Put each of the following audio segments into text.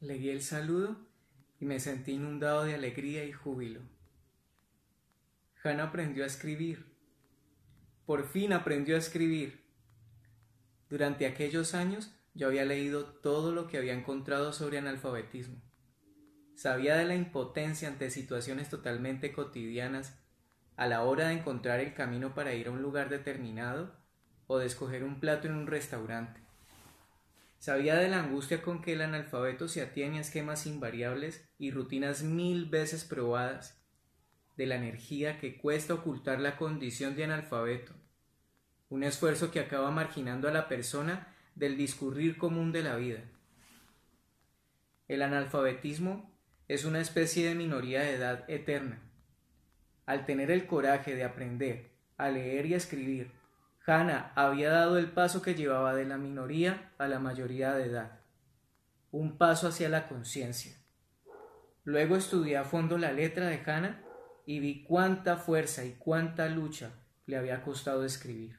Leí el saludo y me sentí inundado de alegría y júbilo. Hannah aprendió a escribir. Por fin aprendió a escribir. Durante aquellos años yo había leído todo lo que había encontrado sobre analfabetismo. Sabía de la impotencia ante situaciones totalmente cotidianas a la hora de encontrar el camino para ir a un lugar determinado o de escoger un plato en un restaurante. Sabía de la angustia con que el analfabeto se atiene a esquemas invariables y rutinas mil veces probadas, de la energía que cuesta ocultar la condición de analfabeto, un esfuerzo que acaba marginando a la persona del discurrir común de la vida. El analfabetismo es una especie de minoría de edad eterna. Al tener el coraje de aprender a leer y escribir, Hannah había dado el paso que llevaba de la minoría a la mayoría de edad, un paso hacia la conciencia. Luego estudié a fondo la letra de Hannah y vi cuánta fuerza y cuánta lucha le había costado escribir.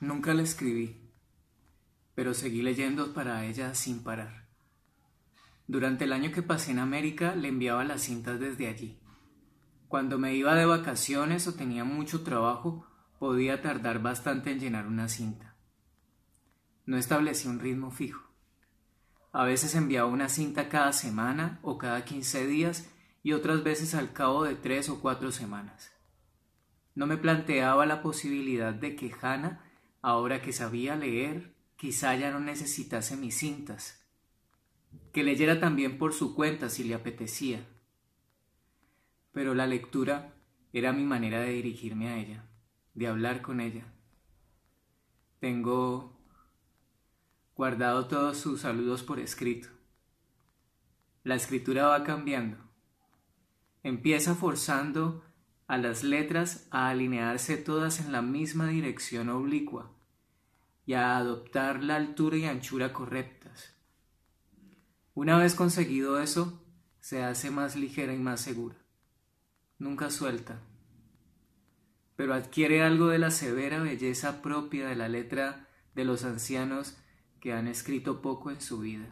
Nunca la escribí, pero seguí leyendo para ella sin parar. Durante el año que pasé en América le enviaba las cintas desde allí. Cuando me iba de vacaciones o tenía mucho trabajo, podía tardar bastante en llenar una cinta. No establecí un ritmo fijo. A veces enviaba una cinta cada semana o cada quince días y otras veces al cabo de tres o cuatro semanas. No me planteaba la posibilidad de que Hannah, ahora que sabía leer, quizá ya no necesitase mis cintas. Que leyera también por su cuenta si le apetecía pero la lectura era mi manera de dirigirme a ella, de hablar con ella. Tengo guardado todos sus saludos por escrito. La escritura va cambiando. Empieza forzando a las letras a alinearse todas en la misma dirección oblicua y a adoptar la altura y anchura correctas. Una vez conseguido eso, se hace más ligera y más segura nunca suelta, pero adquiere algo de la severa belleza propia de la letra de los ancianos que han escrito poco en su vida.